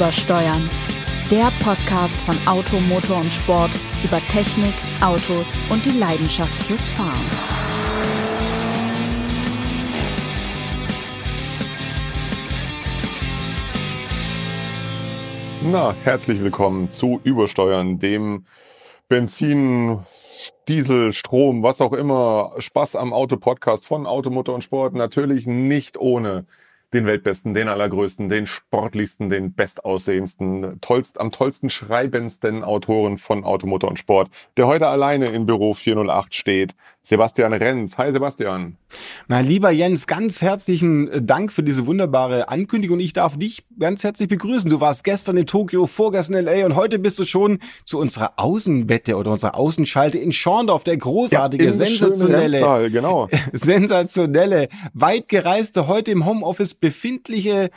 Übersteuern. Der Podcast von Auto, Motor und Sport über Technik, Autos und die Leidenschaft fürs Fahren. Na, herzlich willkommen zu Übersteuern, dem Benzin, Diesel, Strom, was auch immer, Spaß am Auto-Podcast von Automotor und Sport. Natürlich nicht ohne den Weltbesten, den Allergrößten, den sportlichsten, den bestaussehendsten, tollst, am tollsten schreibendsten Autoren von Automotor und Sport, der heute alleine in Büro 408 steht. Sebastian Renz. Hi Sebastian. Mein lieber Jens, ganz herzlichen äh, Dank für diese wunderbare Ankündigung. Ich darf dich ganz herzlich begrüßen. Du warst gestern in Tokio, vorgestern in LA und heute bist du schon zu unserer Außenwette oder unserer Außenschalte in Schorndorf, der großartige, ja, sensationelle, genau. sensationelle, weit gereiste, heute im Homeoffice befindliche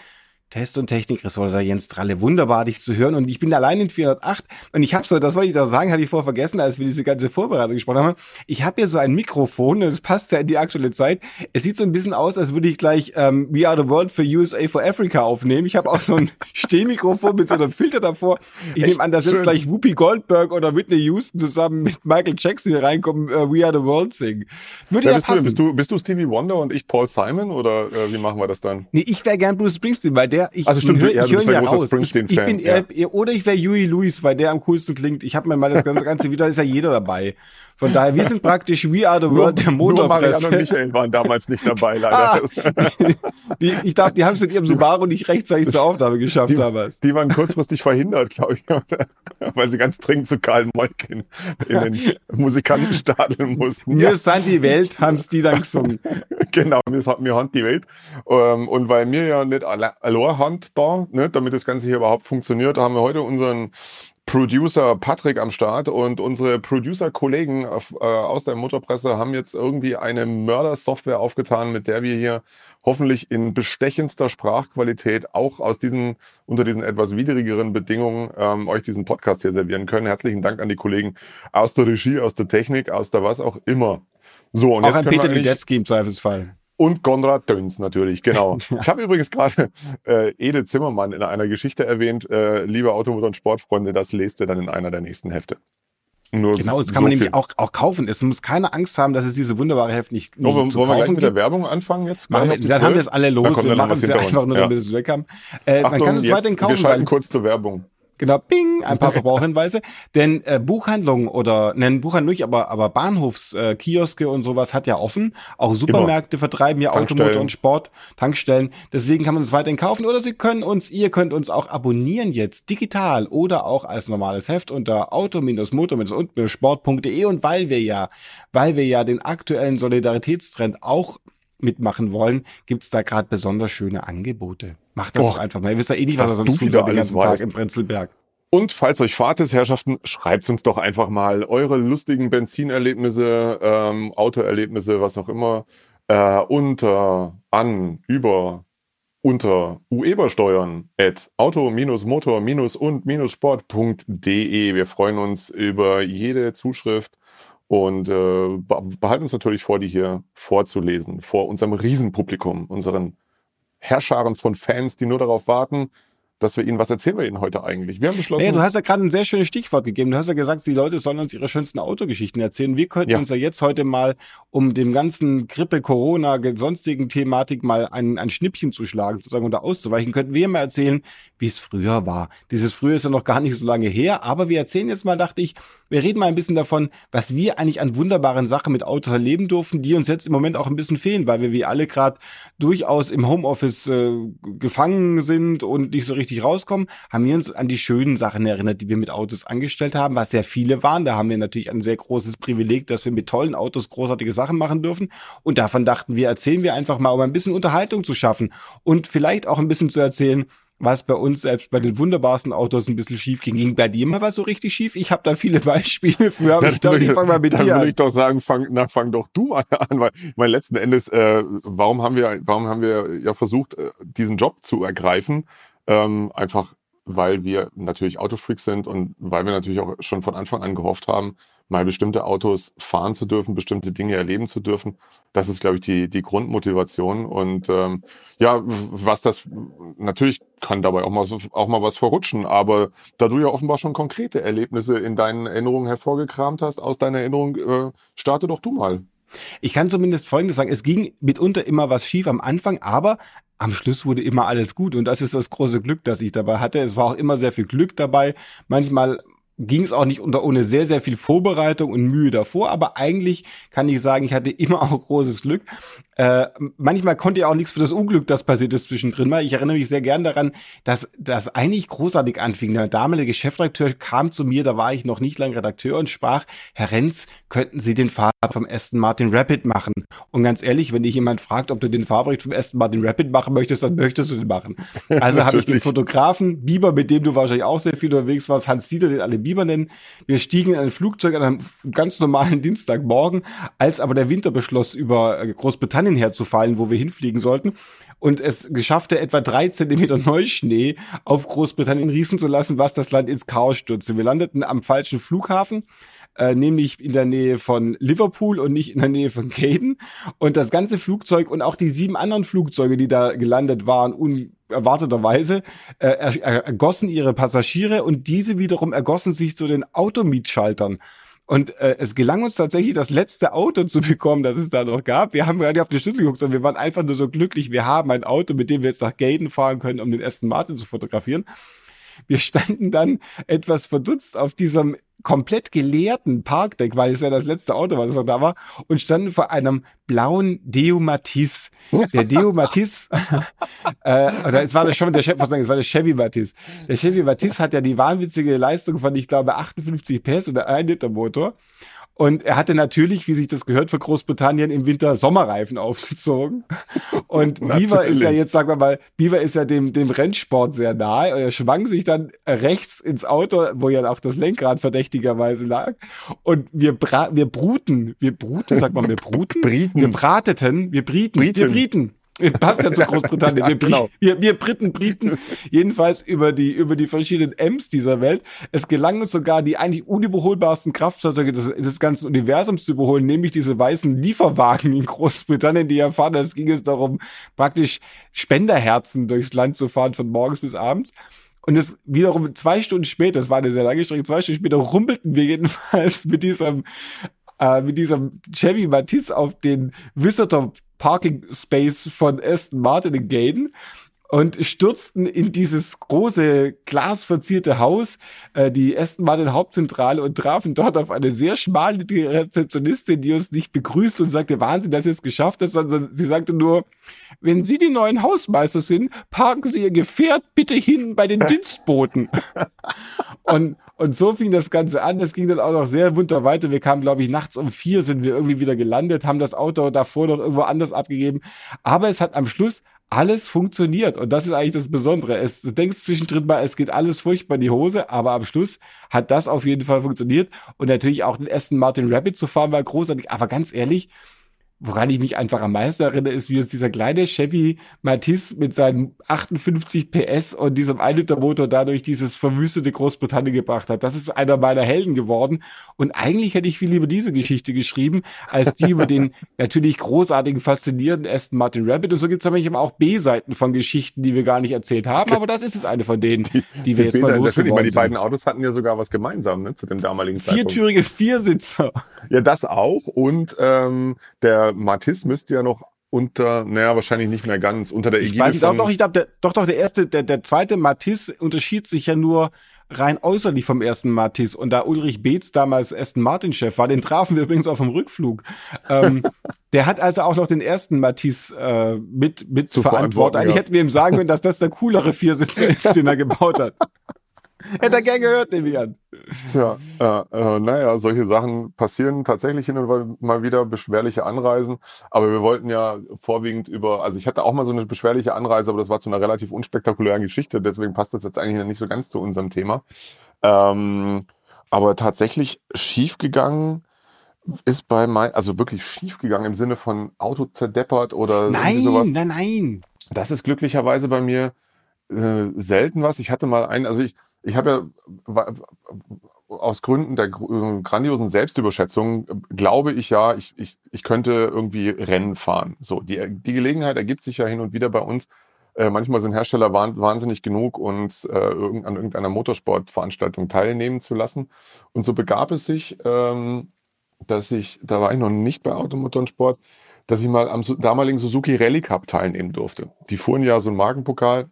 Test- und Technikressort da Jens Tralle. Wunderbar, dich zu hören. Und ich bin allein in 408. Und ich habe so, das wollte ich da sagen, habe ich vorher vergessen, als wir diese ganze Vorbereitung gesprochen haben. Ich habe hier so ein Mikrofon, und das passt ja in die aktuelle Zeit. Es sieht so ein bisschen aus, als würde ich gleich ähm, We Are the World for USA for Africa aufnehmen. Ich habe auch so ein Stehmikrofon mit so einem Filter davor. Ich nehme an, dass jetzt gleich Whoopi Goldberg oder Whitney Houston zusammen mit Michael Jackson hier reinkommen, uh, We Are the World singen. Würde ja, ja bist passen. Du, bist, du, bist du Stevie Wonder und ich Paul Simon oder äh, wie machen wir das dann? Nee, ich wäre gern Bruce Springsteen, weil der der, ich, also stimmt, hör, ich ja, höre ja raus. Ich, ich bin eher, ja. oder ich wäre Huey Lewis, weil der am coolsten klingt. Ich habe mir mal das ganze wieder, ist ja jeder dabei. Von daher, wir sind praktisch We Are the World nur, der Motorpresse. Nur Marianne und Michael waren damals nicht dabei, leider. Ah, die, ich dachte, die haben es mit ihrem Subaru nicht rechtzeitig zur Aufnahme geschafft die, damals. Die waren kurzfristig verhindert, glaube ich, weil sie ganz dringend zu Karl Moik in, den Musikanten stadeln mussten. Mir ja. sind die Welt, haben es die dann gesungen. genau, mir, mir Hand die Welt. Ähm, und weil mir ja nicht allein Hand da, ne, damit das Ganze hier überhaupt funktioniert, haben wir heute unseren Producer Patrick am Start und unsere Producer-Kollegen äh, aus der Motorpresse haben jetzt irgendwie eine Mörder-Software aufgetan, mit der wir hier hoffentlich in bestechendster Sprachqualität auch aus diesen, unter diesen etwas widrigeren Bedingungen ähm, euch diesen Podcast hier servieren können. Herzlichen Dank an die Kollegen aus der Regie, aus der Technik, aus der was auch immer. So, und auch jetzt an Peter Lidetzky im Zweifelsfall. Und Konrad Döns natürlich, genau. Ich habe übrigens gerade äh, Ede Zimmermann in einer Geschichte erwähnt. Äh, liebe Automotor- und Sportfreunde, das lest ihr dann in einer der nächsten Hefte. Nur genau, das kann so man nämlich auch, auch kaufen. Es muss keine Angst haben, dass es diese wunderbare Heft nicht, nicht Wollen wir gleich mit der Werbung anfangen jetzt? Machen wir, dann haben wir es alle los. Wir machen es ja einfach nur, damit ja. es weg haben. Äh, Achtung, man kann es weiterhin kaufen. Wir schalten kurz zur Werbung. Genau, bing, ein paar Verbrauchhinweise. Denn äh, Buchhandlungen oder, nennen Buchhandlungen nicht, aber, aber Bahnhofskioske äh, und sowas hat ja offen. Auch Supermärkte Immer. vertreiben ja Automotor und Sport, Tankstellen. Deswegen kann man es weiterhin kaufen. Oder Sie können uns, ihr könnt uns auch abonnieren jetzt, digital oder auch als normales Heft unter auto-motor-und-sport.de. Und weil wir ja, weil wir ja den aktuellen Solidaritätstrend auch mitmachen wollen, gibt's da gerade besonders schöne Angebote. Macht das Och, doch einfach mal. Ihr wisst ja eh nicht, was er sonst tut den ganzen Tag im Prenzlberg. Und falls euch Fahrt ist, Herrschaften, schreibt uns doch einfach mal eure lustigen Benzinerlebnisse, ähm, Autoerlebnisse, was auch immer, äh, unter, an, über, unter uebersteuern at auto-motor-und-sport.de. Wir freuen uns über jede Zuschrift und äh, behalten uns natürlich vor, die hier vorzulesen, vor unserem Riesenpublikum, unseren Herrscharen von Fans, die nur darauf warten, dass wir ihnen, was erzählen wir ihnen heute eigentlich? Wir haben beschlossen. Hey, du hast ja gerade ein sehr schönes Stichwort gegeben. Du hast ja gesagt, die Leute sollen uns ihre schönsten Autogeschichten erzählen. Wir könnten ja. uns ja jetzt heute mal, um dem ganzen Grippe, Corona, sonstigen Thematik mal ein, ein Schnippchen zu schlagen, sozusagen, oder auszuweichen, könnten wir mal erzählen, wie es früher war. Dieses früher ist ja noch gar nicht so lange her, aber wir erzählen jetzt mal, dachte ich, wir reden mal ein bisschen davon, was wir eigentlich an wunderbaren Sachen mit Autos erleben durften, die uns jetzt im Moment auch ein bisschen fehlen, weil wir wie alle gerade durchaus im Homeoffice äh, gefangen sind und nicht so richtig rauskommen, haben wir uns an die schönen Sachen erinnert, die wir mit Autos angestellt haben, was sehr viele waren. Da haben wir natürlich ein sehr großes Privileg, dass wir mit tollen Autos großartige Sachen machen dürfen. Und davon dachten wir, erzählen wir einfach mal, um ein bisschen Unterhaltung zu schaffen und vielleicht auch ein bisschen zu erzählen, was bei uns selbst bei den wunderbarsten Autos ein bisschen schief ging. Ging bei dir mal was so richtig schief? Ich habe da viele Beispiele für. Aber ich dachte, ich fange mal mit dann dir an. würde ich doch sagen, fang, na, fang doch du mal an, weil mein letzten Endes, äh, warum haben wir, warum haben wir ja versucht, äh, diesen Job zu ergreifen? Ähm, einfach, weil wir natürlich Autofreaks sind und weil wir natürlich auch schon von Anfang an gehofft haben, mal bestimmte Autos fahren zu dürfen, bestimmte Dinge erleben zu dürfen. Das ist, glaube ich, die, die Grundmotivation. Und ähm, ja, was das natürlich kann dabei auch mal, auch mal was verrutschen, aber da du ja offenbar schon konkrete Erlebnisse in deinen Erinnerungen hervorgekramt hast, aus deiner Erinnerung, äh, starte doch du mal. Ich kann zumindest Folgendes sagen, es ging mitunter immer was schief am Anfang, aber am Schluss wurde immer alles gut und das ist das große Glück, das ich dabei hatte. Es war auch immer sehr viel Glück dabei. Manchmal ging es auch nicht unter ohne sehr, sehr viel Vorbereitung und Mühe davor, aber eigentlich kann ich sagen, ich hatte immer auch großes Glück. Äh, manchmal konnte ja auch nichts für das Unglück, das passiert ist zwischendrin mal. Ich erinnere mich sehr gern daran, dass das eigentlich großartig anfing. Der damalige Chefredakteur kam zu mir, da war ich noch nicht lange Redakteur und sprach, Herr Renz, könnten Sie den Fahrbericht vom Aston Martin Rapid machen? Und ganz ehrlich, wenn dich jemand fragt, ob du den Fahrbericht vom Aston Martin Rapid machen möchtest, dann möchtest du den machen. Also habe ich den Fotografen Bieber, mit dem du wahrscheinlich auch sehr viel unterwegs warst, Hans Dieter, den alle Bieber nennen. Wir stiegen in ein Flugzeug an einem ganz normalen Dienstagmorgen, als aber der Winter beschloss, über Großbritannien Großbritannien herzufallen, wo wir hinfliegen sollten. Und es geschaffte, etwa drei Zentimeter Neuschnee auf Großbritannien riechen zu lassen, was das Land ins Chaos stürzte. Wir landeten am falschen Flughafen. Äh, nämlich in der Nähe von Liverpool und nicht in der Nähe von Caden. Und das ganze Flugzeug und auch die sieben anderen Flugzeuge, die da gelandet waren, unerwarteterweise, äh, ergossen ihre Passagiere und diese wiederum ergossen sich zu den Automietschaltern. Und äh, es gelang uns tatsächlich, das letzte Auto zu bekommen, das es da noch gab. Wir haben gerade auf die Schlüssel geguckt, sondern wir waren einfach nur so glücklich, wir haben ein Auto, mit dem wir jetzt nach Gaden fahren können, um den Aston Martin zu fotografieren. Wir standen dann etwas verdutzt auf diesem komplett geleerten Parkdeck, weil es ja das letzte Auto war, das noch da war, und standen vor einem blauen Deo Matisse. Der Deo Matisse, äh, oder es war das schon der Chef, was sagen, es war der Chevy Matisse. Der Chevy Matisse hat ja die wahnwitzige Leistung von, ich glaube, 58 PS oder 1 Liter Motor. Und er hatte natürlich, wie sich das gehört für Großbritannien, im Winter Sommerreifen aufgezogen. Und Beaver ist ja jetzt, sagen wir mal, Beaver ist ja dem, dem Rennsport sehr nahe. Und er schwang sich dann rechts ins Auto, wo ja auch das Lenkrad verdächtigerweise lag. Und wir, bra wir bruten, wir bruten, sag mal, wir bruten? Brieten. Wir brateten, wir brieten, Brieten. wir brieten. Passt ja zu Großbritannien. Wir, genau. wir, wir Briten, Briten, jedenfalls über die, über die verschiedenen M's dieser Welt. Es gelang uns sogar, die eigentlich unüberholbarsten Kraftfahrzeuge des, des ganzen Universums zu überholen, nämlich diese weißen Lieferwagen in Großbritannien, die ja fahren. Es ging es darum, praktisch Spenderherzen durchs Land zu fahren, von morgens bis abends. Und es wiederum zwei Stunden später, das war eine sehr lange Strecke, zwei Stunden später rumpelten wir jedenfalls mit diesem äh, mit diesem Chevy Matisse auf den Visitor Parking Space von Aston Martin in Gaden und stürzten in dieses große glasverzierte Haus, äh, die Aston Martin Hauptzentrale und trafen dort auf eine sehr schmale Rezeptionistin, die uns nicht begrüßte und sagte, Wahnsinn, dass ihr es geschafft habt, sondern sie sagte nur, wenn Sie die neuen Hausmeister sind, parken Sie Ihr Gefährt bitte hin bei den Dienstboten. und und so fing das Ganze an. Es ging dann auch noch sehr munter weiter. Wir kamen, glaube ich, nachts um vier sind wir irgendwie wieder gelandet, haben das Auto davor noch irgendwo anders abgegeben. Aber es hat am Schluss alles funktioniert. Und das ist eigentlich das Besondere. Es, du denkst zwischendrin mal, es geht alles furchtbar in die Hose, aber am Schluss hat das auf jeden Fall funktioniert. Und natürlich auch den ersten Martin Rabbit zu fahren war großartig. Aber ganz ehrlich, Woran ich mich einfach am meisten erinnere, ist, wie uns dieser kleine Chevy Matisse mit seinen 58 PS und diesem 1 Liter Motor dadurch dieses verwüstete Großbritannien gebracht hat. Das ist einer meiner Helden geworden. Und eigentlich hätte ich viel lieber diese Geschichte geschrieben, als die über den natürlich großartigen, faszinierenden Aston Martin Rabbit. Und so gibt es nämlich auch B-Seiten von Geschichten, die wir gar nicht erzählt haben. Aber das ist es eine von denen, die, die wir die jetzt mal losgeworden sind. Die beiden Autos hatten ja sogar was gemeinsam, ne, zu dem damaligen Zeitpunkt. Viertürige Viersitzer. Ja, das auch. Und ähm, der Matisse müsste ja noch unter, naja, wahrscheinlich nicht mehr ganz, unter der Ägide ich weiß, von... Doch, ich glaube, doch, doch, der erste, der, der zweite Matisse unterschied sich ja nur rein äußerlich vom ersten Matisse. Und da Ulrich Beetz damals Aston Martin-Chef war, den trafen wir übrigens auf dem Rückflug. ähm, der hat also auch noch den ersten Matisse äh, mit, mit zu verantworten. Eigentlich ja. hätten wir ihm sagen können, dass das der coolere Viersitzer ist, den er gebaut hat. Hätte er gern gehört, nehme ich an. Tja, äh, äh, naja, solche Sachen passieren tatsächlich hin und mal wieder beschwerliche Anreisen. Aber wir wollten ja vorwiegend über, also ich hatte auch mal so eine beschwerliche Anreise, aber das war zu einer relativ unspektakulären Geschichte. Deswegen passt das jetzt eigentlich nicht so ganz zu unserem Thema. Ähm, aber tatsächlich schiefgegangen ist bei mein, also wirklich schiefgegangen im Sinne von Auto zerdeppert oder nein, sowas. Nein, nein, nein. Das ist glücklicherweise bei mir äh, selten was. Ich hatte mal einen, also ich, ich habe ja aus Gründen der äh, grandiosen Selbstüberschätzung äh, glaube ich ja, ich, ich, ich könnte irgendwie Rennen fahren. So, die, die Gelegenheit ergibt sich ja hin und wieder bei uns. Äh, manchmal sind Hersteller wahnsinnig genug, uns äh, an irgendeiner Motorsportveranstaltung teilnehmen zu lassen. Und so begab es sich, ähm, dass ich, da war ich noch nicht bei Automotorsport, dass ich mal am damaligen Suzuki Rally Cup teilnehmen durfte. Die fuhren ja so einen Markenpokal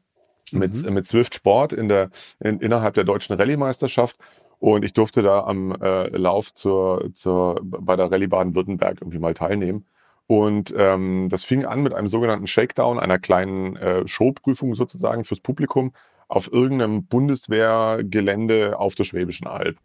mit, mhm. mit Swift Sport in der, in, innerhalb der deutschen Rallye-Meisterschaft. Und ich durfte da am äh, Lauf zur, zur, bei der Rallye Baden-Württemberg irgendwie mal teilnehmen. Und ähm, das fing an mit einem sogenannten Shakedown, einer kleinen äh, Showprüfung sozusagen fürs Publikum auf irgendeinem Bundeswehrgelände auf der Schwäbischen Alb.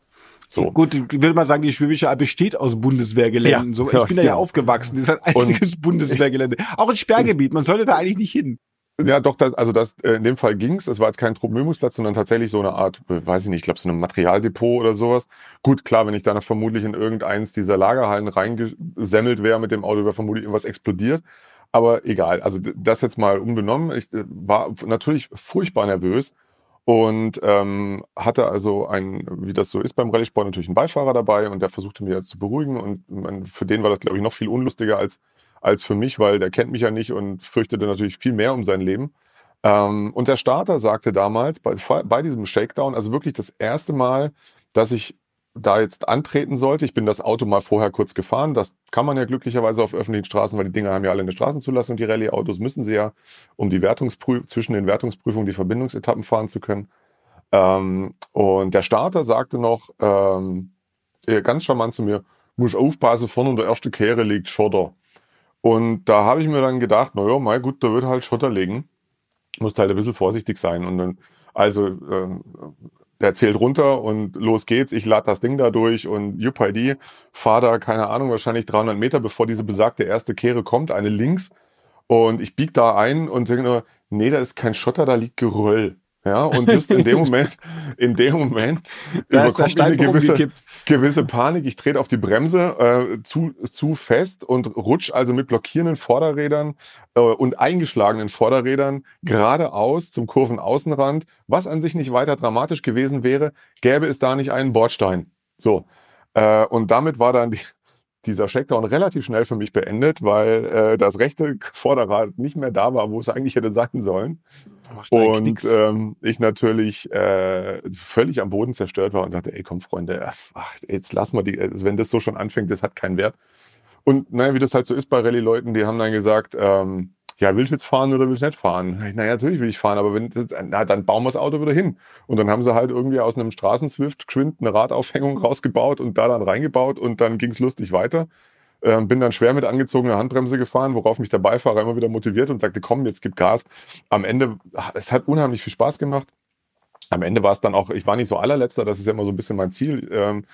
So. Gut, ich würde mal sagen, die Schwäbische Alb besteht aus Bundeswehrgeländen. Ja, so, ich bin da ja, ja aufgewachsen. Das ist ein einziges und Bundeswehrgelände. Auch ein Sperrgebiet. Man sollte da eigentlich nicht hin. Ja, doch, das, also das, äh, in dem Fall ging's. Es war jetzt kein Truppmübungsplatz, sondern tatsächlich so eine Art, weiß ich nicht, ich glaube so ein Materialdepot oder sowas. Gut, klar, wenn ich da vermutlich in irgendeins dieser Lagerhallen reingesemmelt wäre mit dem Auto, wäre vermutlich irgendwas explodiert. Aber egal, also das jetzt mal unbenommen. Ich äh, war natürlich furchtbar nervös und ähm, hatte also ein, wie das so ist beim Rallye-Sport, natürlich einen Beifahrer dabei und der versuchte mir zu beruhigen und man, für den war das, glaube ich, noch viel unlustiger als als für mich, weil der kennt mich ja nicht und fürchtete natürlich viel mehr um sein Leben. Ähm, und der Starter sagte damals bei, bei diesem Shakedown, also wirklich das erste Mal, dass ich da jetzt antreten sollte. Ich bin das Auto mal vorher kurz gefahren. Das kann man ja glücklicherweise auf öffentlichen Straßen, weil die Dinger haben ja alle eine Straßenzulassung. Die Rallye-Autos müssen sie ja, um die Wertungsprü zwischen den Wertungsprüfungen die Verbindungsetappen fahren zu können. Ähm, und der Starter sagte noch ähm, ganz charmant zu mir, muss aufpassen, vorne in der ersten Kehre liegt Schotter. Und da habe ich mir dann gedacht, naja, mal gut, da wird halt Schotter legen. Muss halt ein bisschen vorsichtig sein. Und dann, also, äh, der zählt runter und los geht's. Ich lade das Ding da durch und UPID, fahre da, keine Ahnung, wahrscheinlich 300 Meter, bevor diese besagte erste Kehre kommt, eine links. Und ich bieg da ein und denke nur, nee, da ist kein Schotter, da liegt Geröll. Ja, und just in dem Moment, in dem Moment da überkommt eine gewisse, gewisse Panik. Ich trete auf die Bremse äh, zu, zu fest und rutsch also mit blockierenden Vorderrädern äh, und eingeschlagenen Vorderrädern geradeaus zum Kurvenaußenrand, was an sich nicht weiter dramatisch gewesen wäre, gäbe es da nicht einen Bordstein. So. Äh, und damit war dann die, dieser Shakedown relativ schnell für mich beendet, weil äh, das rechte Vorderrad nicht mehr da war, wo es eigentlich hätte sein sollen. Und ähm, ich natürlich äh, völlig am Boden zerstört war und sagte, ey komm Freunde, ach, jetzt lass mal die, also wenn das so schon anfängt, das hat keinen Wert. Und naja, wie das halt so ist bei Rallye-Leuten, die haben dann gesagt, ähm, ja, willst du jetzt fahren oder willst du nicht fahren? Naja, natürlich will ich fahren, aber wenn, na, dann bauen wir das Auto wieder hin. Und dann haben sie halt irgendwie aus einem Straßenswift geschwind eine Radaufhängung rausgebaut und da dann reingebaut und dann ging's lustig weiter. Ähm, bin dann schwer mit angezogener Handbremse gefahren, worauf mich der Beifahrer immer wieder motiviert und sagte, komm, jetzt gib Gas. Am Ende, es hat unheimlich viel Spaß gemacht. Am Ende war es dann auch, ich war nicht so allerletzter, das ist ja immer so ein bisschen mein Ziel. Ähm,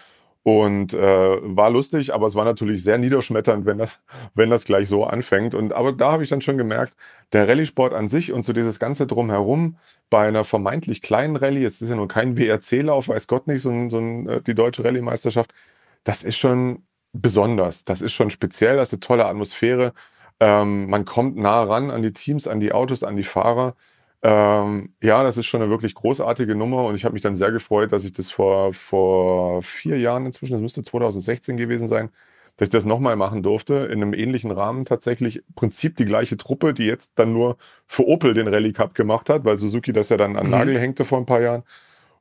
und äh, war lustig, aber es war natürlich sehr niederschmetternd, wenn das, wenn das gleich so anfängt. Und aber da habe ich dann schon gemerkt, der Rallye-Sport an sich und so dieses ganze drumherum bei einer vermeintlich kleinen Rallye, jetzt ist ja nur kein WRC-Lauf, weiß Gott nicht, so, ein, so ein, äh, die deutsche Rallye-Meisterschaft, das ist schon besonders, das ist schon speziell, das ist eine tolle Atmosphäre. Ähm, man kommt nah ran an die Teams, an die Autos, an die Fahrer. Ähm, ja, das ist schon eine wirklich großartige Nummer und ich habe mich dann sehr gefreut, dass ich das vor, vor vier Jahren inzwischen, das müsste 2016 gewesen sein, dass ich das nochmal machen durfte, in einem ähnlichen Rahmen tatsächlich. Im Prinzip die gleiche Truppe, die jetzt dann nur für Opel den Rallye Cup gemacht hat, weil Suzuki das ja dann an mhm. Nagel hängte vor ein paar Jahren.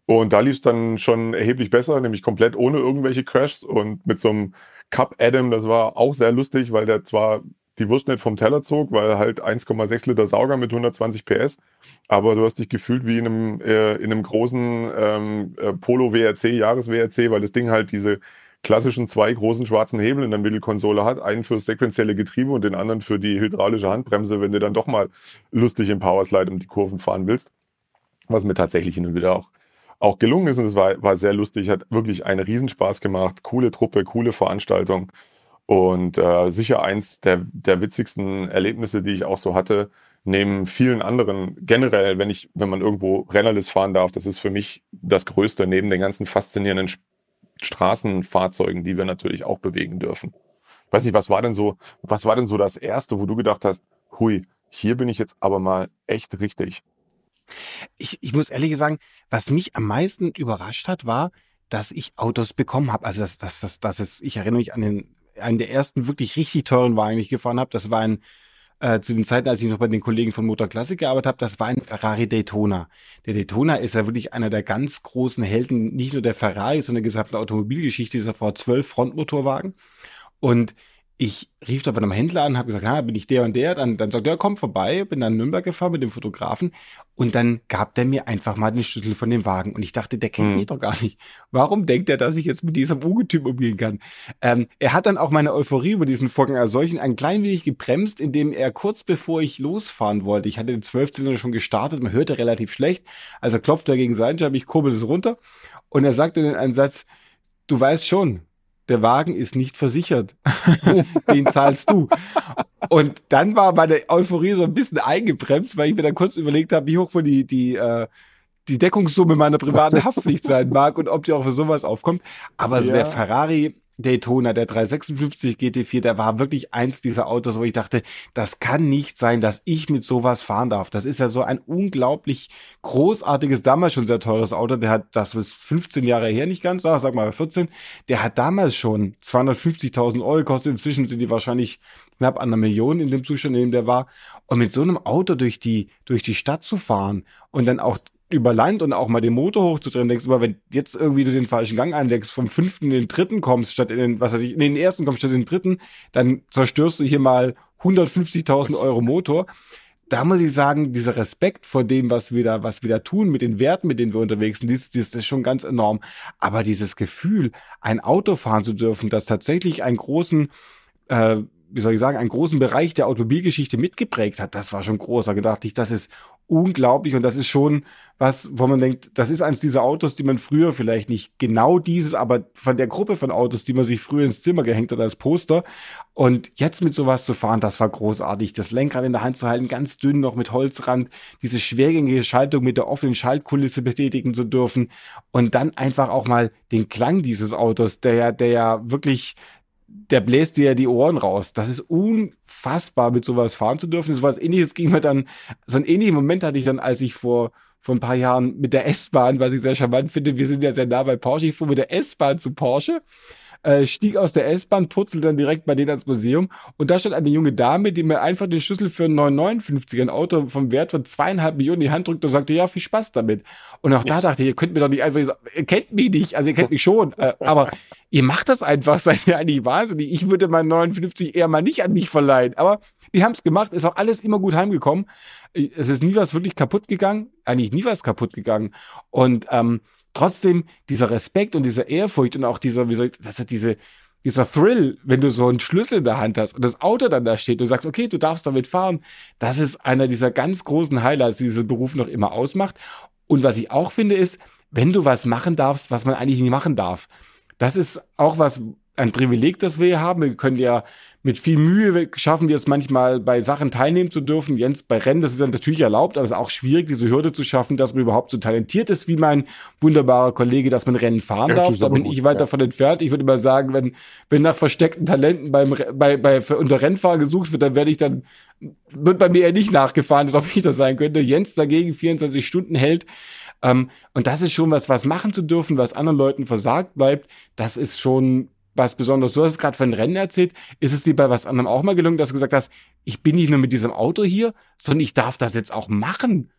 Und da lief es dann schon erheblich besser, nämlich komplett ohne irgendwelche Crashs und mit so einem Cup Adam, das war auch sehr lustig, weil der zwar die Wurst nicht vom Teller zog, weil halt 1,6 Liter Sauger mit 120 PS. Aber du hast dich gefühlt wie in einem, äh, in einem großen ähm, äh, Polo WRC, Jahres-WRC, weil das Ding halt diese klassischen zwei großen schwarzen Hebel in der Mittelkonsole hat. Einen fürs sequenzielle Getriebe und den anderen für die hydraulische Handbremse, wenn du dann doch mal lustig im Powerslide um die Kurven fahren willst. Was mir tatsächlich hin und wieder auch, auch gelungen ist. Und es war, war sehr lustig, hat wirklich einen Riesenspaß gemacht. Coole Truppe, coole Veranstaltung. Und äh, sicher eins der, der witzigsten Erlebnisse, die ich auch so hatte, neben vielen anderen, generell, wenn ich, wenn man irgendwo Rennerlist fahren darf, das ist für mich das Größte, neben den ganzen faszinierenden Straßenfahrzeugen, die wir natürlich auch bewegen dürfen. Weiß nicht, was war denn so, was war denn so das erste, wo du gedacht hast, hui, hier bin ich jetzt aber mal echt richtig? Ich, ich muss ehrlich sagen, was mich am meisten überrascht hat, war, dass ich Autos bekommen habe. Also das, das, das, das ist, ich erinnere mich an den, einen der ersten wirklich richtig teuren Wagen, die ich gefahren habe. Das war ein äh, zu den Zeiten, als ich noch bei den Kollegen von Motor Classic gearbeitet habe, das war ein Ferrari Daytona. Der Daytona ist ja wirklich einer der ganz großen Helden, nicht nur der Ferrari, sondern der gesamten Automobilgeschichte, dieser V12 Frontmotorwagen. Und ich rief da bei einem Händler an, habe gesagt, ja, bin ich der und der. Dann, dann sagt er, komm vorbei, bin dann in Nürnberg gefahren mit dem Fotografen und dann gab der mir einfach mal den Schlüssel von dem Wagen und ich dachte, der kennt hm. mich doch gar nicht. Warum denkt er, dass ich jetzt mit diesem Ungetüm umgehen kann? Ähm, er hat dann auch meine Euphorie über diesen Vorgang als solchen ein klein wenig gebremst, indem er kurz bevor ich losfahren wollte, ich hatte den 12 Zylinder schon gestartet, man hörte relativ schlecht, also klopft er gegen seinen Job, ich kurbel es runter und er sagte dann einen Satz, du weißt schon, der Wagen ist nicht versichert. Den zahlst du. Und dann war meine Euphorie so ein bisschen eingebremst, weil ich mir dann kurz überlegt habe, wie hoch wohl die, die, äh, die Deckungssumme meiner privaten Haftpflicht sein mag und ob die auch für sowas aufkommt. Aber ja. der Ferrari Daytona, der 356 GT4, der war wirklich eins dieser Autos, wo ich dachte, das kann nicht sein, dass ich mit sowas fahren darf. Das ist ja so ein unglaublich großartiges, damals schon sehr teures Auto. Der hat, das ist 15 Jahre her, nicht ganz, sag mal 14. Der hat damals schon 250.000 Euro gekostet. Inzwischen sind die wahrscheinlich knapp an einer Million in dem Zustand, in dem der war. Und mit so einem Auto durch die, durch die Stadt zu fahren und dann auch über Land und auch mal den Motor hochzudrehen, denkst du aber, wenn jetzt irgendwie du den falschen Gang einlegst, vom fünften in den dritten kommst, statt in den, was weiß ich, in den ersten kommst statt in den dritten, dann zerstörst du hier mal 150.000 Euro Motor. Da muss ich sagen, dieser Respekt vor dem, was wir da, was wir da tun, mit den Werten, mit denen wir unterwegs sind, das, das ist schon ganz enorm. Aber dieses Gefühl, ein Auto fahren zu dürfen, das tatsächlich einen großen, äh, wie soll ich sagen, einen großen Bereich der Automobilgeschichte mitgeprägt hat, das war schon groß. Da gedacht ich, das ist unglaublich und das ist schon was, wo man denkt, das ist eins dieser Autos, die man früher vielleicht nicht genau dieses, aber von der Gruppe von Autos, die man sich früher ins Zimmer gehängt hat als Poster und jetzt mit sowas zu fahren, das war großartig. Das Lenkrad in der Hand zu halten, ganz dünn noch mit Holzrand, diese schwergängige Schaltung mit der offenen Schaltkulisse betätigen zu dürfen und dann einfach auch mal den Klang dieses Autos, der ja, der ja wirklich der bläst dir ja die Ohren raus. Das ist unfassbar, mit sowas fahren zu dürfen. So was ähnliches ging mir dann, so einen ähnlichen Moment hatte ich dann, als ich vor, vor ein paar Jahren mit der S-Bahn, was ich sehr charmant finde, wir sind ja sehr nah bei Porsche, ich fuhr mit der S-Bahn zu Porsche äh, stieg aus der S-Bahn, purzelte dann direkt bei denen ans Museum und da stand eine junge Dame, die mir einfach den Schlüssel für ein 959 ein Auto vom Wert von zweieinhalb Millionen in die Hand drückte und sagte, ja, viel Spaß damit. Und auch da dachte ich, ihr könnt mir doch nicht einfach, sagen, ihr kennt mich nicht, also ihr kennt mich schon, äh, aber ihr macht das einfach, seid ihr eigentlich wahnsinnig. Ich würde mein 59 eher mal nicht an mich verleihen, aber die haben es gemacht, ist auch alles immer gut heimgekommen. Es ist nie was wirklich kaputt gegangen, eigentlich nie was kaputt gegangen. Und ähm, trotzdem dieser Respekt und diese Ehrfurcht und auch dieser, wie soll ich, das hat diese, dieser Thrill, wenn du so einen Schlüssel in der Hand hast und das Auto dann da steht und sagst, okay, du darfst damit fahren, das ist einer dieser ganz großen Highlights, die diesen Beruf noch immer ausmacht. Und was ich auch finde, ist, wenn du was machen darfst, was man eigentlich nicht machen darf. Das ist auch was, ein Privileg, das wir hier haben. Wir können ja mit viel Mühe schaffen wir es manchmal bei Sachen teilnehmen zu dürfen. Jens, bei Rennen, das ist dann natürlich erlaubt, aber es ist auch schwierig, diese Hürde zu schaffen, dass man überhaupt so talentiert ist wie mein wunderbarer Kollege, dass man Rennen fahren ja, darf. Da bin gut, ich weit ja. davon entfernt. Ich würde mal sagen, wenn, wenn nach versteckten Talenten beim, bei, bei, unter Rennfahren gesucht wird, dann werde ich dann, wird bei mir eher nicht nachgefahren, ob ich das sein könnte. Jens dagegen 24 Stunden hält. Ähm, und das ist schon was, was machen zu dürfen, was anderen Leuten versagt bleibt. Das ist schon was Besonderes. Du hast es gerade von Rennen erzählt. Ist es dir bei was anderem auch mal gelungen, dass du gesagt hast, ich bin nicht nur mit diesem Auto hier, sondern ich darf das jetzt auch machen?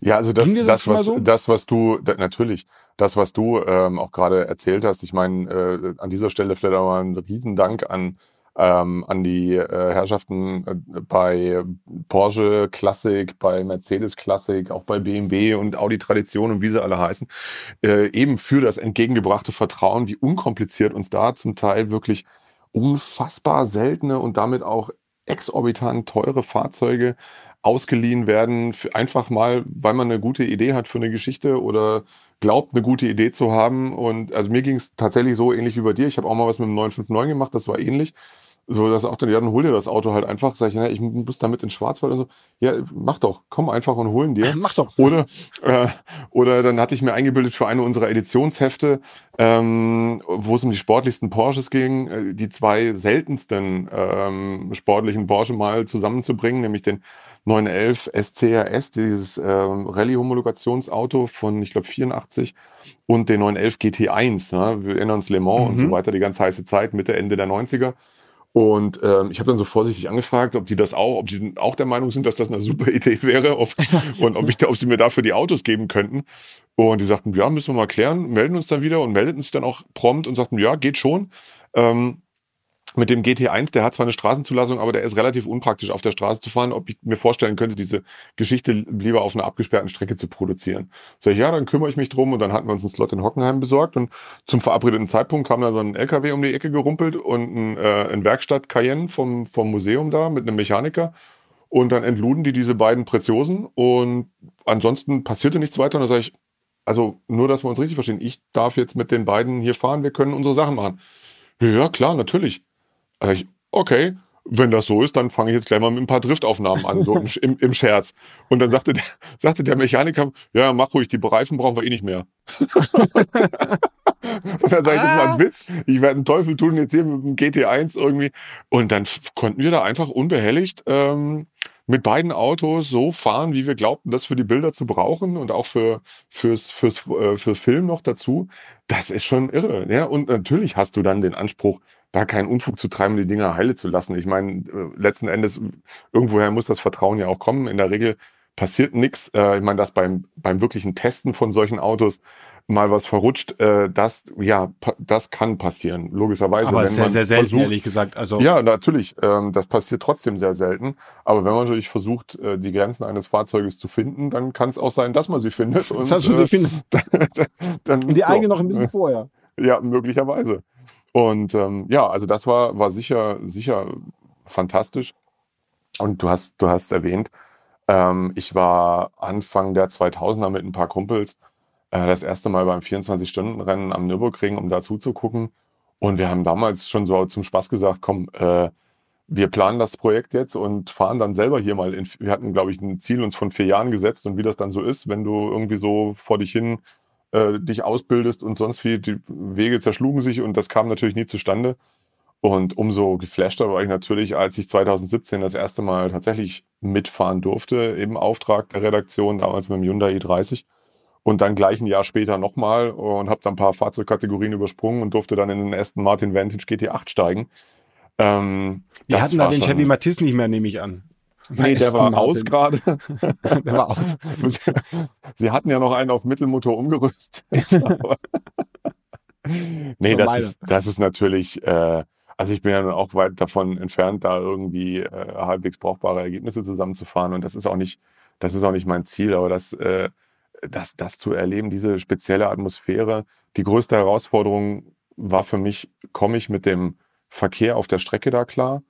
Ja, also das, das, das was, so? das, was du, da, natürlich, das, was du ähm, auch gerade erzählt hast, ich meine, äh, an dieser Stelle vielleicht auch mal einen Riesendank an ähm, an die äh, Herrschaften äh, bei Porsche Classic, bei Mercedes Classic, auch bei BMW und Audi Tradition und wie sie alle heißen, äh, eben für das entgegengebrachte Vertrauen, wie unkompliziert uns da zum Teil wirklich unfassbar seltene und damit auch exorbitant teure Fahrzeuge ausgeliehen werden, einfach mal, weil man eine gute Idee hat für eine Geschichte oder glaubt, eine gute Idee zu haben. Und also mir ging es tatsächlich so ähnlich wie bei dir. Ich habe auch mal was mit dem 959 gemacht, das war ähnlich. So, dass auch dann, ja, dann hol dir das Auto halt einfach. Sag ich, ja, ich muss damit in Schwarzwald und so. Ja, mach doch, komm einfach und holen dir. Mach doch. Oder, äh, oder dann hatte ich mir eingebildet für eine unserer Editionshefte, ähm, wo es um die sportlichsten Porsches ging, äh, die zwei seltensten ähm, sportlichen Porsche mal zusammenzubringen, nämlich den 911 SCRS, dieses äh, Rallye-Homologationsauto von, ich glaube, 84 und den 911 GT1. Ne? Wir erinnern uns Le Mans mhm. und so mhm. weiter, die ganz heiße Zeit, Mitte, Ende der 90er. Und ähm, ich habe dann so vorsichtig angefragt, ob die das auch, ob die auch der Meinung sind, dass das eine super Idee wäre ob, und ob, ich, ob sie mir dafür die Autos geben könnten. Und die sagten, ja, müssen wir mal klären, melden uns dann wieder und meldeten sich dann auch prompt und sagten, ja, geht schon. Ähm, mit dem GT1, der hat zwar eine Straßenzulassung, aber der ist relativ unpraktisch auf der Straße zu fahren, ob ich mir vorstellen könnte, diese Geschichte lieber auf einer abgesperrten Strecke zu produzieren. Ich, ja, dann kümmere ich mich drum und dann hatten wir uns einen Slot in Hockenheim besorgt und zum verabredeten Zeitpunkt kam da so ein LKW um die Ecke gerumpelt und ein, äh, ein Werkstatt Cayenne vom, vom Museum da mit einem Mechaniker und dann entluden die diese beiden Preziosen und ansonsten passierte nichts weiter und dann sage ich, also nur, dass wir uns richtig verstehen, ich darf jetzt mit den beiden hier fahren, wir können unsere Sachen machen. Ja, klar, natürlich. Also ich, okay, wenn das so ist, dann fange ich jetzt gleich mal mit ein paar Driftaufnahmen an, so im, im, Scherz. Und dann sagte der, sagte der Mechaniker, ja, mach ruhig, die Reifen brauchen wir eh nicht mehr. und dann sage ich, das war ein Witz. Ich werde einen Teufel tun jetzt hier mit dem GT1 irgendwie. Und dann konnten wir da einfach unbehelligt ähm, mit beiden Autos so fahren, wie wir glaubten, das für die Bilder zu brauchen und auch für, fürs, fürs, äh, für Film noch dazu. Das ist schon irre. Ja? Und natürlich hast du dann den Anspruch, da keinen Unfug zu treiben, die Dinger heile zu lassen. Ich meine, äh, letzten Endes, irgendwoher muss das Vertrauen ja auch kommen. In der Regel passiert nichts. Äh, ich meine, dass beim, beim wirklichen Testen von solchen Autos mal was verrutscht, äh, das, ja, das kann passieren, logischerweise. Aber wenn sehr, man sehr selten, versucht, ehrlich gesagt. Also ja, natürlich, ähm, das passiert trotzdem sehr selten. Aber wenn man natürlich versucht, die Grenzen eines Fahrzeuges zu finden, dann kann es auch sein, dass man sie findet. Und, dass man sie findet. dann, und die eigene noch ein bisschen vorher. Ja, möglicherweise. Und ähm, ja, also das war, war sicher, sicher fantastisch. Und du hast, du hast erwähnt, ähm, ich war Anfang der 2000er mit ein paar Kumpels äh, das erste Mal beim 24-Stunden-Rennen am Nürburgring, um da zuzugucken. Und wir haben damals schon so zum Spaß gesagt, komm, äh, wir planen das Projekt jetzt und fahren dann selber hier mal. In, wir hatten, glaube ich, ein Ziel uns von vier Jahren gesetzt und wie das dann so ist, wenn du irgendwie so vor dich hin äh, dich ausbildest und sonst wie, die Wege zerschlugen sich und das kam natürlich nie zustande. Und umso geflashter war ich natürlich, als ich 2017 das erste Mal tatsächlich mitfahren durfte im Auftrag der Redaktion, damals mit dem Hyundai i30. Und dann gleich ein Jahr später nochmal und habe dann ein paar Fahrzeugkategorien übersprungen und durfte dann in den ersten Martin Vantage GT8 steigen. Ähm, Wir hatten da den Chevy Matisse nicht mehr, nehme ich an. Nee, der war aus gerade. der war aus. Sie hatten ja noch einen auf Mittelmotor umgerüstet. nee, das ist, das ist natürlich, äh, also ich bin ja auch weit davon entfernt, da irgendwie äh, halbwegs brauchbare Ergebnisse zusammenzufahren. Und das ist auch nicht, das ist auch nicht mein Ziel, aber das, äh, das, das zu erleben, diese spezielle Atmosphäre. Die größte Herausforderung war für mich, komme ich mit dem Verkehr auf der Strecke da klar?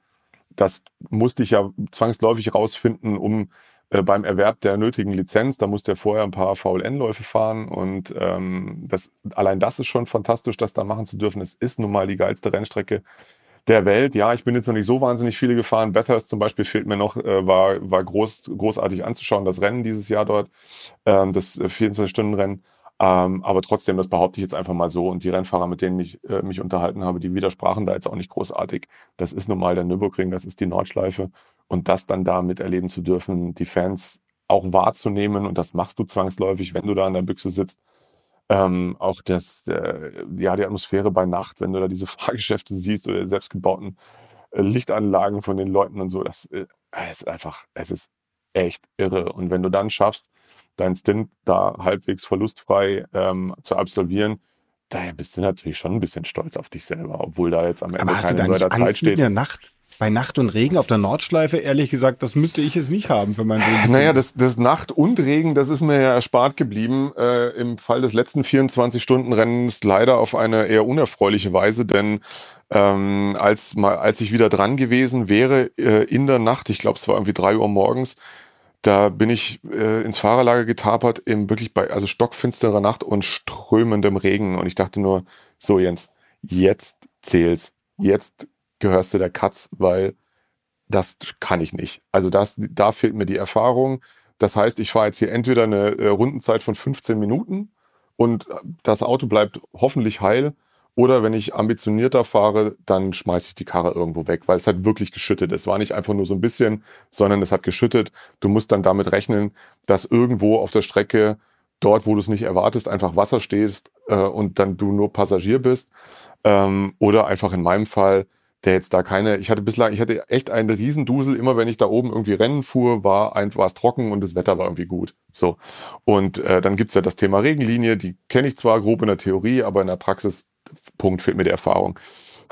Das musste ich ja zwangsläufig rausfinden, um äh, beim Erwerb der nötigen Lizenz, da musste er vorher ein paar VLN-Läufe fahren und ähm, das, allein das ist schon fantastisch, das da machen zu dürfen. Es ist nun mal die geilste Rennstrecke der Welt. Ja, ich bin jetzt noch nicht so wahnsinnig viele gefahren. Bathurst zum Beispiel fehlt mir noch, äh, war, war groß, großartig anzuschauen, das Rennen dieses Jahr dort, ähm, das 24-Stunden-Rennen. Ähm, aber trotzdem, das behaupte ich jetzt einfach mal so. Und die Rennfahrer, mit denen ich äh, mich unterhalten habe, die widersprachen da jetzt auch nicht großartig. Das ist nun mal der Nürburgring, das ist die Nordschleife. Und das dann da miterleben zu dürfen, die Fans auch wahrzunehmen, und das machst du zwangsläufig, wenn du da an der Büchse sitzt. Ähm, auch das, äh, ja, die Atmosphäre bei Nacht, wenn du da diese Fahrgeschäfte siehst oder selbstgebauten äh, Lichtanlagen von den Leuten und so, das äh, ist einfach, es ist echt irre. Und wenn du dann schaffst, deinen Stint da halbwegs verlustfrei ähm, zu absolvieren, daher bist du natürlich schon ein bisschen stolz auf dich selber, obwohl da jetzt am Ende keine neue Zeit steht. In der Nacht? Bei Nacht und Regen auf der Nordschleife, ehrlich gesagt, das müsste ich jetzt nicht haben für mein Leben. Naja, das, das Nacht und Regen, das ist mir ja erspart geblieben. Äh, Im Fall des letzten 24-Stunden-Rennens leider auf eine eher unerfreuliche Weise, denn ähm, als, mal, als ich wieder dran gewesen wäre äh, in der Nacht, ich glaube, es war irgendwie drei Uhr morgens, da bin ich äh, ins Fahrerlager getapert, im wirklich bei, also stockfinsterer Nacht und strömendem Regen. Und ich dachte nur, so Jens, jetzt zählt's. Jetzt gehörst du der Katz, weil das kann ich nicht. Also das, da fehlt mir die Erfahrung. Das heißt, ich fahre jetzt hier entweder eine äh, Rundenzeit von 15 Minuten und das Auto bleibt hoffentlich heil Oder wenn ich ambitionierter fahre, dann schmeiße ich die Karre irgendwo weg, weil es hat wirklich geschüttet. Es war nicht einfach nur so ein bisschen, sondern es hat geschüttet. Du musst dann damit rechnen, dass irgendwo auf der Strecke, dort, wo du es nicht erwartest, einfach Wasser stehst äh, und dann du nur Passagier bist. Ähm, oder einfach in meinem Fall, der jetzt da keine, ich hatte bislang, ich hatte echt einen Riesendusel, immer wenn ich da oben irgendwie Rennen fuhr, war, es trocken und das Wetter war irgendwie gut. So. Und äh, dann gibt's ja das Thema Regenlinie, die kenne ich zwar grob in der Theorie, aber in der Praxis, Punkt, fehlt mir die Erfahrung.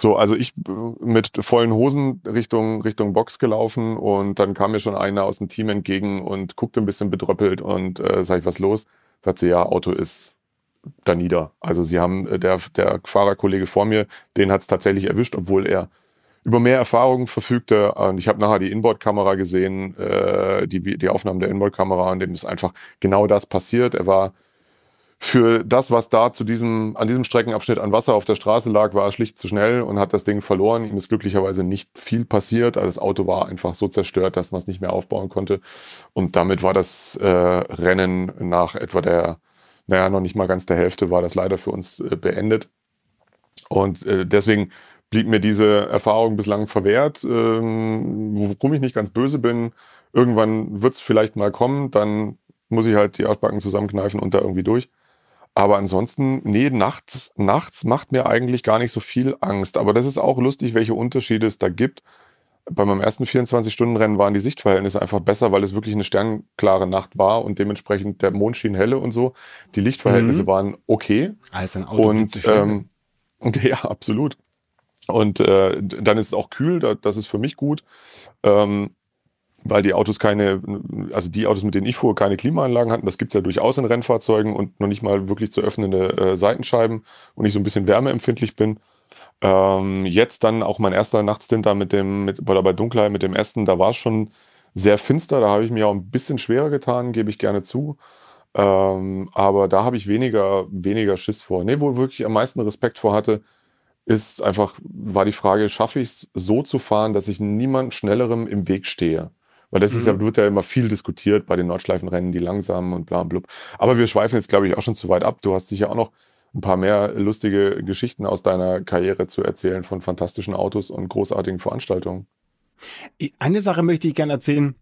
So, also ich äh, mit vollen Hosen Richtung, Richtung Box gelaufen und dann kam mir schon einer aus dem Team entgegen und guckte ein bisschen bedröppelt und äh, sag ich, was los? Sagt sie, ja, Auto ist da nieder. Also sie haben, äh, der, der Fahrerkollege vor mir, den hat es tatsächlich erwischt, obwohl er über mehr Erfahrung verfügte. Und ich habe nachher die Inboard-Kamera gesehen, äh, die, die Aufnahmen der Inboard-Kamera, und dem ist einfach genau das passiert. Er war für das, was da zu diesem, an diesem Streckenabschnitt an Wasser auf der Straße lag, war er schlicht zu schnell und hat das Ding verloren. Ihm ist glücklicherweise nicht viel passiert. Also das Auto war einfach so zerstört, dass man es nicht mehr aufbauen konnte. Und damit war das äh, Rennen nach etwa der naja, noch nicht mal ganz der Hälfte war das leider für uns äh, beendet. Und äh, deswegen blieb mir diese Erfahrung bislang verwehrt, ähm, worum ich nicht ganz böse bin. Irgendwann wird es vielleicht mal kommen, dann muss ich halt die Arschbacken zusammenkneifen und da irgendwie durch. Aber ansonsten, nee, nachts, nachts macht mir eigentlich gar nicht so viel Angst. Aber das ist auch lustig, welche Unterschiede es da gibt bei meinem ersten 24-Stunden-Rennen waren die Sichtverhältnisse einfach besser, weil es wirklich eine sternklare Nacht war und dementsprechend der Mond schien helle und so. Die Lichtverhältnisse mhm. waren okay. Also ein Auto und ähm, ja, absolut. Und äh, dann ist es auch kühl, das ist für mich gut, ähm, weil die Autos keine, also die Autos, mit denen ich fuhr, keine Klimaanlagen hatten. Das gibt's ja durchaus in Rennfahrzeugen und noch nicht mal wirklich zu öffnende äh, Seitenscheiben und ich so ein bisschen wärmeempfindlich bin. Ähm, jetzt dann auch mein erster Nachtstint da mit dem, mit, oder bei Dunkelheit mit dem Essen, da war es schon sehr finster, da habe ich mir auch ein bisschen schwerer getan, gebe ich gerne zu. Ähm, aber da habe ich weniger, weniger Schiss vor. Nee, wo wirklich am meisten Respekt vor hatte, ist einfach, war die Frage, schaffe ich es so zu fahren, dass ich niemand Schnellerem im Weg stehe? Weil das mhm. ist ja, mhm. wird ja immer viel diskutiert bei den Nordschleifenrennen, die langsamen und bla blub. Aber wir schweifen jetzt, glaube ich, auch schon zu weit ab. Du hast sicher auch noch ein paar mehr lustige Geschichten aus deiner Karriere zu erzählen von fantastischen Autos und großartigen Veranstaltungen. Eine Sache möchte ich gerne erzählen.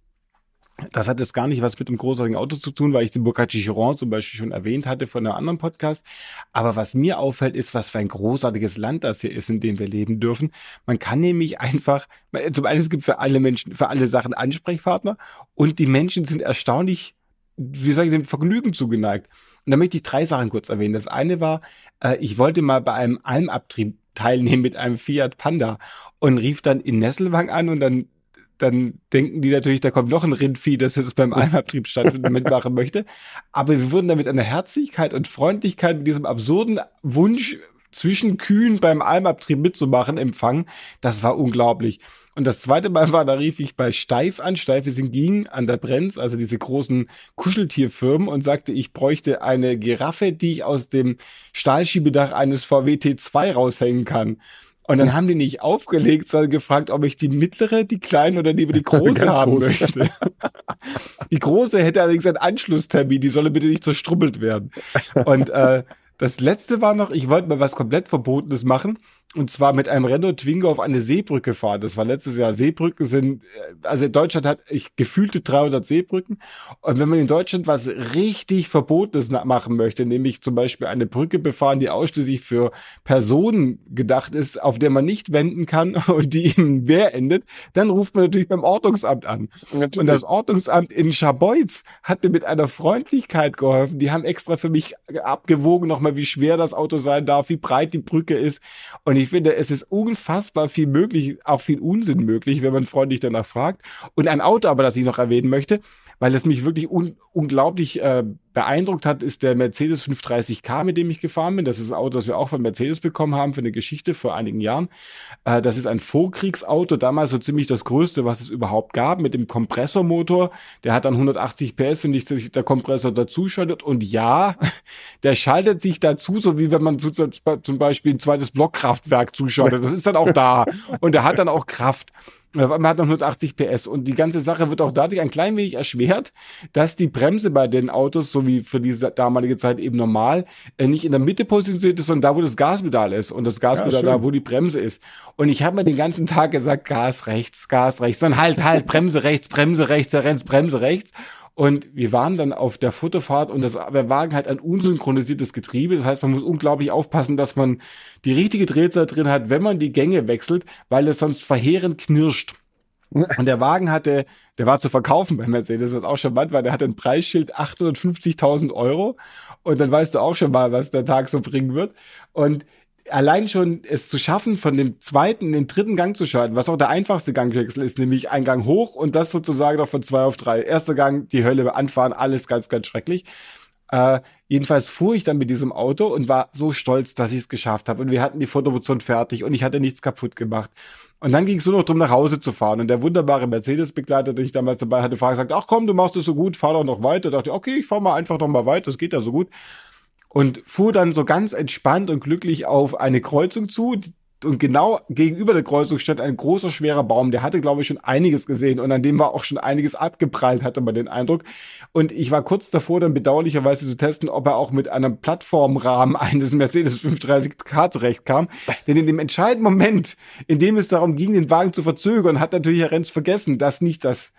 Das hat jetzt gar nicht was mit dem großartigen Auto zu tun, weil ich den Bocacci Chiron zum Beispiel schon erwähnt hatte von einem anderen Podcast. Aber was mir auffällt, ist, was für ein großartiges Land das hier ist, in dem wir leben dürfen. Man kann nämlich einfach, zum einen es gibt für alle Menschen, für alle Sachen Ansprechpartner und die Menschen sind erstaunlich, wie sage ich, dem Vergnügen zugeneigt. Und da möchte ich drei Sachen kurz erwähnen. Das eine war, äh, ich wollte mal bei einem Almabtrieb teilnehmen mit einem Fiat Panda und rief dann in Nesselwang an und dann dann denken die natürlich, da kommt noch ein Rindvieh, das jetzt beim Almabtrieb stattfindet, mitmachen möchte. Aber wir wurden dann mit einer Herzlichkeit und Freundlichkeit, mit diesem absurden Wunsch, zwischen Kühen beim Almabtrieb mitzumachen, empfangen. Das war unglaublich. Und das zweite Mal war, da rief ich bei Steif an. Steif ist in Ging an der Brenz, also diese großen Kuscheltierfirmen und sagte, ich bräuchte eine Giraffe, die ich aus dem Stahlschiebedach eines VW T2 raushängen kann. Und dann haben die nicht aufgelegt, sondern gefragt, ob ich die mittlere, die kleine oder lieber die große haben große. möchte. die große hätte allerdings einen Anschlusstermin, die solle bitte nicht zerstrubbelt werden. Und äh, das letzte war noch, ich wollte mal was komplett Verbotenes machen. Und zwar mit einem Renault Twingo auf eine Seebrücke fahren. Das war letztes Jahr. Seebrücken sind, äh, also Deutschland hat ich, gefühlte 300 Seebrücken. Und wenn man in Deutschland was richtig Verbotenes machen möchte, nämlich zum Beispiel eine Brücke befahren, die ausschließlich für Personen gedacht ist, auf der man nicht wenden kann und die im Wehr endet, dann ruft man natürlich beim Ordnungsamt an. Natürlich. Und das Ordnungsamt in Scharbeutz hat mir mit einer Freundlichkeit geholfen. Die haben extra für mich abgewogen, nochmal, wie schwer das Auto sein darf, wie breit die Brücke ist. Und ich ich finde, es ist unfassbar viel möglich, auch viel Unsinn möglich, wenn man freundlich danach fragt. Und ein Auto aber, das ich noch erwähnen möchte, weil es mich wirklich un unglaublich äh, beeindruckt hat, ist der Mercedes 530k, mit dem ich gefahren bin. Das ist ein Auto, das wir auch von Mercedes bekommen haben für eine Geschichte vor einigen Jahren. Äh, das ist ein Vorkriegsauto, damals so ziemlich das größte, was es überhaupt gab, mit dem Kompressormotor. Der hat dann 180 PS, wenn sich der Kompressor dazu schaltet. Und ja, der schaltet sich dazu, so wie wenn man zum Beispiel ein zweites Blockkraftwerk zuschaltet. Das ist dann auch da. Und der hat dann auch Kraft. Einmal hat noch 180 PS. Und die ganze Sache wird auch dadurch ein klein wenig erschwert, dass die Bremse bei den Autos, so wie für diese damalige Zeit eben normal, äh, nicht in der Mitte positioniert ist, sondern da, wo das Gaspedal ist. Und das Gaspedal ja, da, wo die Bremse ist. Und ich habe mir den ganzen Tag gesagt, Gas rechts, Gas rechts. Dann halt, halt, Bremse rechts, Bremse rechts, Bremse rechts. Und wir waren dann auf der Fotofahrt und das, der Wagen hat ein unsynchronisiertes Getriebe. Das heißt, man muss unglaublich aufpassen, dass man die richtige Drehzahl drin hat, wenn man die Gänge wechselt, weil es sonst verheerend knirscht. Und der Wagen hatte, der war zu verkaufen bei Mercedes, was auch schon charmant war, der hatte ein Preisschild 850.000 Euro. Und dann weißt du auch schon mal, was der Tag so bringen wird. Und allein schon es zu schaffen, von dem zweiten in den dritten Gang zu schalten, was auch der einfachste Gangwechsel ist, nämlich ein Gang hoch und das sozusagen noch von zwei auf drei. Erster Gang, die Hölle, anfahren, alles ganz, ganz schrecklich. Äh, jedenfalls fuhr ich dann mit diesem Auto und war so stolz, dass ich es geschafft habe. Und wir hatten die Fotomotion fertig und ich hatte nichts kaputt gemacht. Und dann ging es nur noch darum, nach Hause zu fahren. Und der wunderbare Mercedes-Begleiter, den ich damals dabei hatte, war gesagt, ach komm, du machst es so gut, fahr doch noch weiter. Da dachte ich, okay, ich fahr mal einfach noch mal weiter, das geht ja so gut und fuhr dann so ganz entspannt und glücklich auf eine Kreuzung zu. Und genau gegenüber der Kreuzung stand ein großer, schwerer Baum. Der hatte, glaube ich, schon einiges gesehen und an dem war auch schon einiges abgeprallt, hatte man den Eindruck. Und ich war kurz davor, dann bedauerlicherweise zu testen, ob er auch mit einem Plattformrahmen eines Mercedes 530K zurechtkam. Denn in dem entscheidenden Moment, in dem es darum ging, den Wagen zu verzögern, hat natürlich Herr Renz vergessen, dass nicht das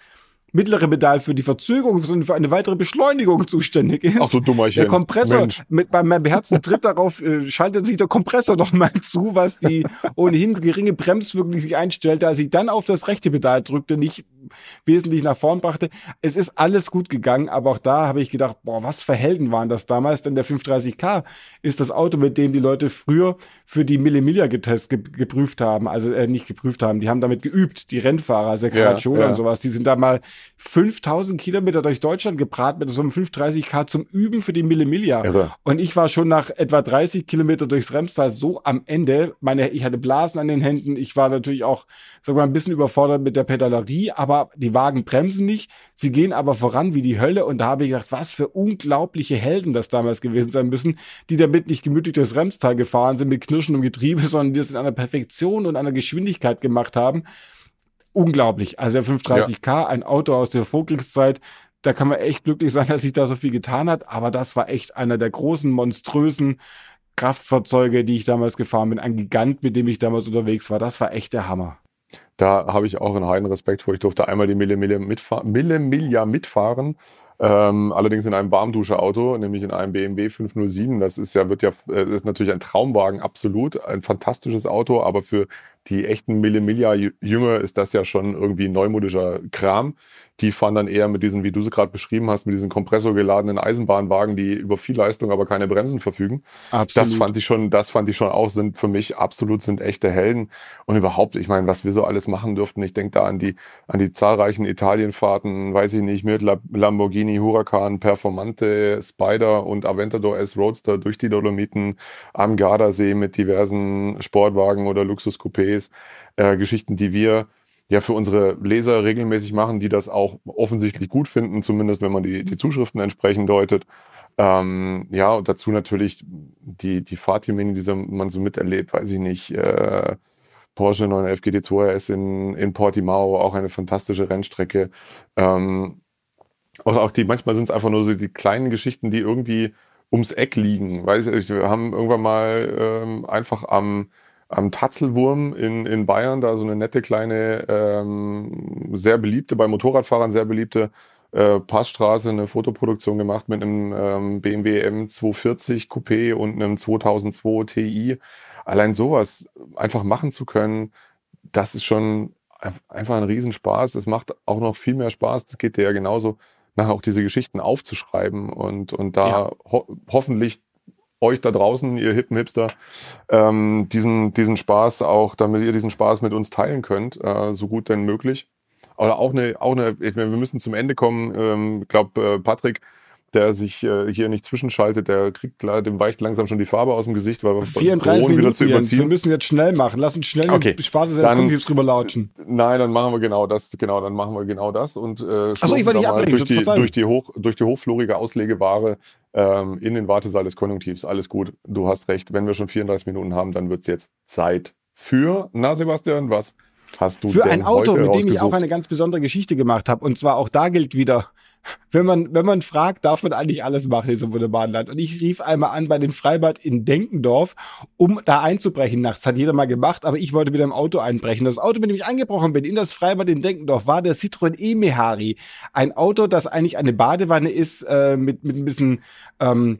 mittlere Pedal für die Verzögerung, sondern für eine weitere Beschleunigung zuständig ist. Ach so Dummerchen. Der Kompressor, Mensch. mit beim beherzten Tritt darauf äh, schaltet sich der Kompressor noch mal zu, was die ohnehin geringe Bremswirkung sich einstellte, als ich dann auf das rechte Pedal drückte, nicht wesentlich nach vorn brachte. Es ist alles gut gegangen, aber auch da habe ich gedacht, boah, was für Helden waren das damals, denn der 530K ist das Auto, mit dem die Leute früher für die Millimilia getest geprüft haben, also äh, nicht geprüft haben, die haben damit geübt, die Rennfahrer, also der Caracciola ja, ja. und sowas, die sind da mal 5000 Kilometer durch Deutschland gebraten mit so einem 530K zum Üben für die Millimilia. Irre. Und ich war schon nach etwa 30 Kilometer durchs Remstal so am Ende. Meine, ich hatte Blasen an den Händen. Ich war natürlich auch, sag mal, ein bisschen überfordert mit der Pedalerie, aber die Wagen bremsen nicht. Sie gehen aber voran wie die Hölle. Und da habe ich gedacht, was für unglaubliche Helden das damals gewesen sein müssen, die damit nicht gemütlich durchs Remstal gefahren sind mit knirschendem Getriebe, sondern die es in einer Perfektion und einer Geschwindigkeit gemacht haben unglaublich. Also der 530K, ja. ein Auto aus der Vorkriegszeit, da kann man echt glücklich sein, dass sich da so viel getan hat. Aber das war echt einer der großen, monströsen Kraftfahrzeuge, die ich damals gefahren bin. Ein Gigant, mit dem ich damals unterwegs war. Das war echt der Hammer. Da habe ich auch einen heiden Respekt vor. Ich durfte einmal die Mille Mille, mitfahr Mille Miglia mitfahren. Ähm, allerdings in einem Warmdusche-Auto, nämlich in einem BMW 507. Das ist ja, wird ja, äh, ist natürlich ein Traumwagen, absolut. Ein fantastisches Auto, aber für die echten Mille Miglia Jünger ist das ja schon irgendwie neumodischer Kram. Die fahren dann eher mit diesen, wie du sie gerade beschrieben hast, mit diesen kompressorgeladenen Eisenbahnwagen, die über viel Leistung, aber keine Bremsen verfügen. Absolut. Das fand ich schon, das fand ich schon auch, sind für mich absolut sind echte Helden. Und überhaupt, ich meine, was wir so alles machen dürften. Ich denke da an die, an die zahlreichen Italienfahrten, weiß ich nicht, mit Lamborghini Huracan, Performante, Spider und Aventador S Roadster durch die Dolomiten am Gardasee mit diversen Sportwagen oder Luxuscoupés. Äh, Geschichten, die wir ja für unsere Leser regelmäßig machen, die das auch offensichtlich gut finden, zumindest wenn man die, die Zuschriften entsprechend deutet. Ähm, ja, und dazu natürlich die, die Fahrtermine, die man so miterlebt, weiß ich nicht, äh, Porsche 911 GT2 RS in, in Portimao, auch eine fantastische Rennstrecke. Ähm, auch, auch die, manchmal sind es einfach nur so die kleinen Geschichten, die irgendwie ums Eck liegen. Weiß ich, wir haben irgendwann mal ähm, einfach am am Tatzelwurm in, in Bayern, da so eine nette kleine, ähm, sehr beliebte, bei Motorradfahrern sehr beliebte äh, Passstraße, eine Fotoproduktion gemacht mit einem ähm, BMW M240 Coupé und einem 2002 Ti. Allein sowas einfach machen zu können, das ist schon einfach ein Riesenspaß. Es macht auch noch viel mehr Spaß. Das geht dir ja genauso, nachher auch diese Geschichten aufzuschreiben und, und da ja. ho hoffentlich euch da draußen, ihr hippen Hipster, ähm, diesen, diesen Spaß auch, damit ihr diesen Spaß mit uns teilen könnt, äh, so gut denn möglich. Aber auch eine, auch eine, wir müssen zum Ende kommen. Ähm, ich glaube, äh, Patrick der sich äh, hier nicht zwischenschaltet, der kriegt dem weicht langsam schon die Farbe aus dem Gesicht, weil wir 34 Minuten wieder zu überziehen. Wir müssen jetzt schnell machen. Lass uns schnell okay. Spaß dann, drüber lautschen. Nein, dann machen wir genau das. Genau, dann machen wir genau das und äh, Achso, ich wollte nicht durch die, durch die hoch durch die hochflorige Auslegeware ähm, in den Wartesaal des Konjunktivs. Alles gut. Du hast recht. Wenn wir schon 34 Minuten haben, dann wird es jetzt Zeit für. Na, Sebastian, was? hast du Für ein Auto, mit dem ich auch eine ganz besondere Geschichte gemacht habe. Und zwar auch da gilt wieder, wenn man, wenn man fragt, darf man eigentlich alles machen in diesem wunderbaren Land. Und ich rief einmal an bei dem Freibad in Denkendorf, um da einzubrechen nachts. Hat jeder mal gemacht, aber ich wollte mit dem Auto einbrechen. Das Auto, mit dem ich eingebrochen bin, in das Freibad in Denkendorf, war der Citroën E-Mehari. Ein Auto, das eigentlich eine Badewanne ist, äh, mit, mit ein bisschen ähm,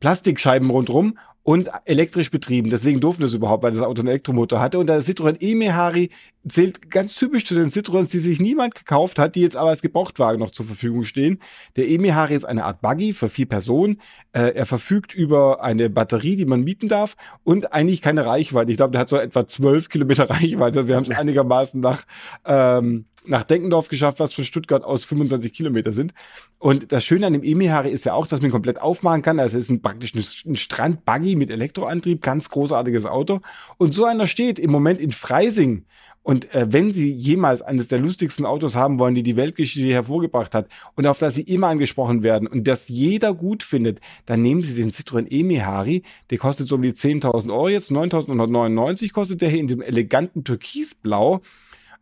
Plastikscheiben rundrum und elektrisch betrieben. Deswegen durften das überhaupt, weil das Auto einen Elektromotor hatte. Und der Citroën E-Mehari zählt ganz typisch zu den Citroëns, die sich niemand gekauft hat, die jetzt aber als Gebrauchtwagen noch zur Verfügung stehen. Der E-Mehari ist eine Art Buggy für vier Personen. Äh, er verfügt über eine Batterie, die man mieten darf und eigentlich keine Reichweite. Ich glaube, der hat so etwa zwölf Kilometer Reichweite. Wir haben es einigermaßen nach ähm, nach Denkendorf geschafft, was von Stuttgart aus 25 Kilometer sind. Und das Schöne an dem Emihari ist ja auch, dass man ihn komplett aufmachen kann. Also es ist ein, praktisch ein Strandbuggy mit Elektroantrieb, ganz großartiges Auto. Und so einer steht im Moment in Freising. Und äh, wenn Sie jemals eines der lustigsten Autos haben wollen, die die Weltgeschichte hervorgebracht hat und auf das Sie immer angesprochen werden und das jeder gut findet, dann nehmen Sie den Citroën E-Mehari. Der kostet so um die 10.000 Euro jetzt. 9.999 kostet der hier in dem eleganten Türkisblau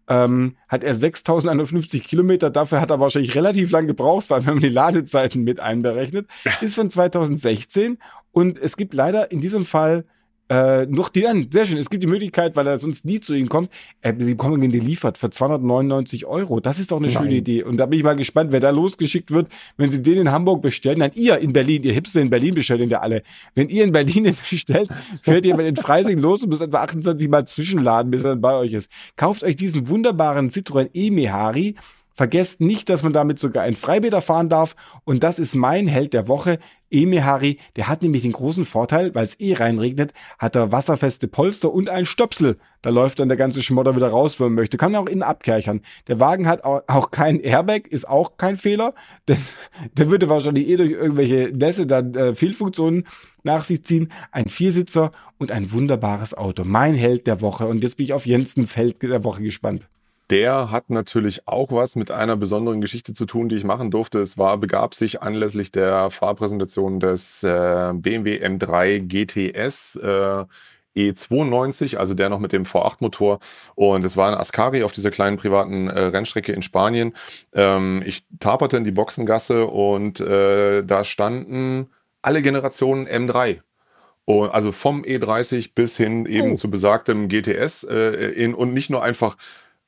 ähm, hat er 6150 Kilometer. Dafür hat er wahrscheinlich relativ lang gebraucht, weil wenn man die Ladezeiten mit einberechnet, ist von 2016. Und es gibt leider in diesem Fall äh, noch die an. Sehr schön. Es gibt die Möglichkeit, weil er sonst nie zu Ihnen kommt. Äh, Sie bekommen ihn geliefert für 299 Euro. Das ist doch eine Nein. schöne Idee. Und da bin ich mal gespannt, wer da losgeschickt wird, wenn Sie den in Hamburg bestellen. Nein, ihr in Berlin, ihr Hipster in Berlin bestellt ihn ja alle. Wenn ihr in Berlin bestellt, fährt ihr in Freising los und muss etwa 28 Mal zwischenladen, bis er dann bei euch ist. Kauft euch diesen wunderbaren Citroën E-Mehari Vergesst nicht, dass man damit sogar ein Freibäder fahren darf. Und das ist mein Held der Woche, Emihari. Der hat nämlich den großen Vorteil, weil es eh reinregnet, hat er wasserfeste Polster und ein Stöpsel. Da läuft dann der ganze Schmodder wieder raus, wenn man möchte. Kann auch innen abkerchern. Der Wagen hat auch kein Airbag, ist auch kein Fehler. Der, der würde wahrscheinlich eh durch irgendwelche Nässe dann äh, Fehlfunktionen nach sich ziehen. Ein Viersitzer und ein wunderbares Auto. Mein Held der Woche. Und jetzt bin ich auf Jensens Held der Woche gespannt der hat natürlich auch was mit einer besonderen Geschichte zu tun, die ich machen durfte. Es war, begab sich anlässlich der Fahrpräsentation des äh, BMW M3 GTS äh, E92, also der noch mit dem V8-Motor. Und es war ein Ascari auf dieser kleinen privaten äh, Rennstrecke in Spanien. Ähm, ich taperte in die Boxengasse und äh, da standen alle Generationen M3 also vom E30 bis hin eben oh. zu besagtem GTS äh, in, und nicht nur einfach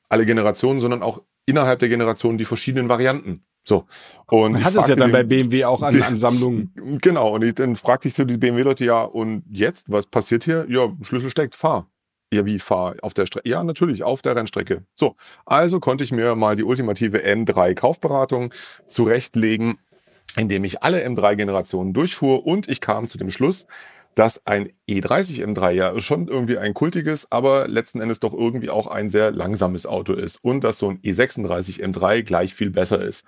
alle Generationen, sondern auch innerhalb der Generationen die verschiedenen Varianten. So. Und Man hat es ja dann den, bei BMW auch an, an Sammlungen. Genau. Und ich, dann fragte ich so die BMW-Leute, ja, und jetzt, was passiert hier? Ja, Schlüssel steckt, fahr. Ja, wie fahr? Auf der Strecke? Ja, natürlich, auf der Rennstrecke. So. Also konnte ich mir mal die ultimative M3 Kaufberatung zurechtlegen, indem ich alle M3-Generationen durchfuhr und ich kam zu dem Schluss, dass ein E30 M3 ja schon irgendwie ein kultiges, aber letzten Endes doch irgendwie auch ein sehr langsames Auto ist und dass so ein E36 M3 gleich viel besser ist.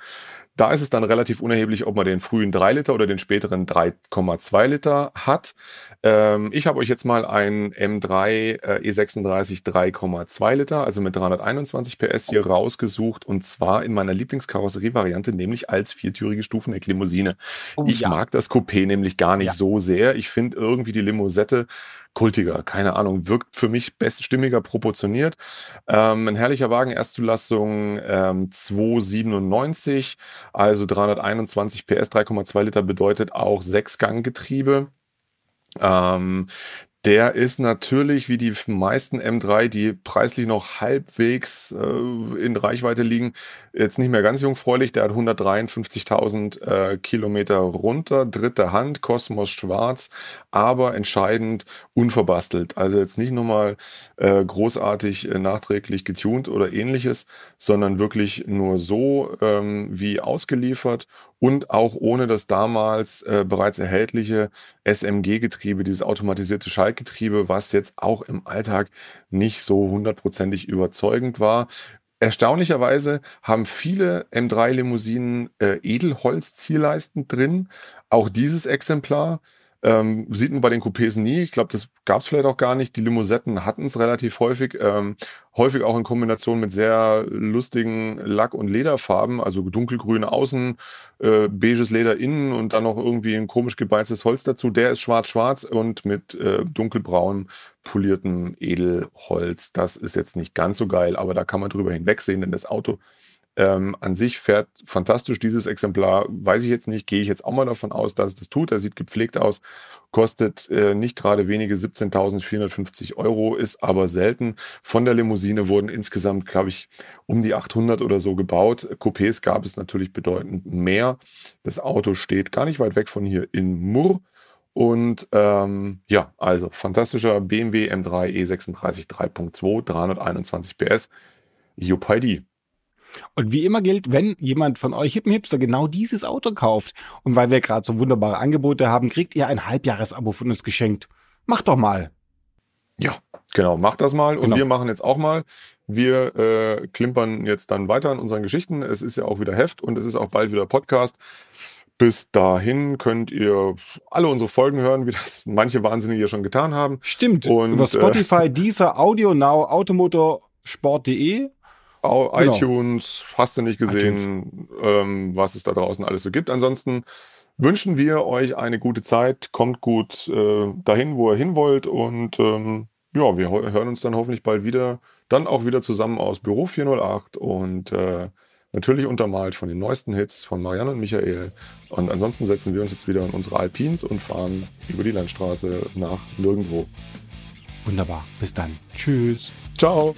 Da ist es dann relativ unerheblich, ob man den frühen 3 Liter oder den späteren 3,2 Liter hat. Ähm, ich habe euch jetzt mal ein M3 äh, E36 3,2 Liter, also mit 321 PS hier rausgesucht und zwar in meiner Lieblingskarosserie-Variante, nämlich als viertürige Stufenecklimousine. Oh, ich ja. mag das Coupé nämlich gar nicht ja. so sehr. Ich finde irgendwie die Limosette kultiger, keine Ahnung, wirkt für mich beststimmiger proportioniert. Ähm, ein herrlicher Wagen, Erstzulassung ähm, 297, also 321 PS, 3,2 Liter bedeutet auch Sechsganggetriebe. Ähm, der ist natürlich wie die meisten M3, die preislich noch halbwegs äh, in Reichweite liegen, jetzt nicht mehr ganz jungfräulich. Der hat 153.000 äh, Kilometer runter, dritte Hand, Kosmos schwarz, aber entscheidend unverbastelt. Also jetzt nicht nochmal äh, großartig äh, nachträglich getunt oder ähnliches, sondern wirklich nur so ähm, wie ausgeliefert und auch ohne das damals äh, bereits erhältliche SMG-Getriebe, dieses automatisierte Schaltgetriebe, was jetzt auch im Alltag nicht so hundertprozentig überzeugend war. Erstaunlicherweise haben viele M3-Limousinen äh, Edelholz-Zielleisten drin. Auch dieses Exemplar Ähm, sieht man bei den Coupés nie. Ich glaube, das gab es vielleicht auch gar nicht. Die Limousinen hatten es relativ häufig. Ähm, häufig auch in Kombination mit sehr lustigen Lack- und Lederfarben. Also dunkelgrüne Außen, äh, beiges Leder innen und dann noch irgendwie ein komisch gebeiztes Holz dazu. Der ist schwarz-schwarz und mit äh, dunkelbraun poliertem Edelholz. Das ist jetzt nicht ganz so geil, aber da kann man drüber hinwegsehen, denn das Auto ähm, an sich fährt fantastisch dieses Exemplar. Weiß ich jetzt nicht, gehe ich jetzt auch mal davon aus, dass es das tut. Er sieht gepflegt aus, kostet äh, nicht gerade wenige 17.450 Euro, ist aber selten. Von der Limousine wurden insgesamt, glaube ich, um die 800 oder so gebaut. Coupés gab es natürlich bedeutend mehr. Das Auto steht gar nicht weit weg von hier in Murr. Und ähm, ja, also fantastischer BMW M3 E36 3.2, 321 PS. Juppidi. Und wie immer gilt, wenn jemand von euch Hippen Hipster genau dieses Auto kauft und weil wir gerade so wunderbare Angebote haben, kriegt ihr ein Halbjahresabo von uns geschenkt. Macht doch mal. Ja, genau, macht das mal. Und genau. wir machen jetzt auch mal. Wir äh, klimpern jetzt dann weiter in unseren Geschichten. Es ist ja auch wieder Heft und es ist auch bald wieder Podcast. Bis dahin könnt ihr alle unsere Folgen hören, wie das manche Wahnsinnige schon getan haben. Stimmt. Und, Über Spotify, äh, dieser Audio Now, Automotorsport.de Genau. iTunes, hast du nicht gesehen, ähm, was es da draußen alles so gibt. Ansonsten wünschen wir euch eine gute Zeit, kommt gut äh, dahin, wo ihr hin wollt und ähm, ja, wir hören uns dann hoffentlich bald wieder, dann auch wieder zusammen aus Büro 408 und äh, natürlich untermalt von den neuesten Hits von Marianne und Michael. Und ansonsten setzen wir uns jetzt wieder in unsere Alpins und fahren über die Landstraße nach nirgendwo. Wunderbar, bis dann. Tschüss. Ciao.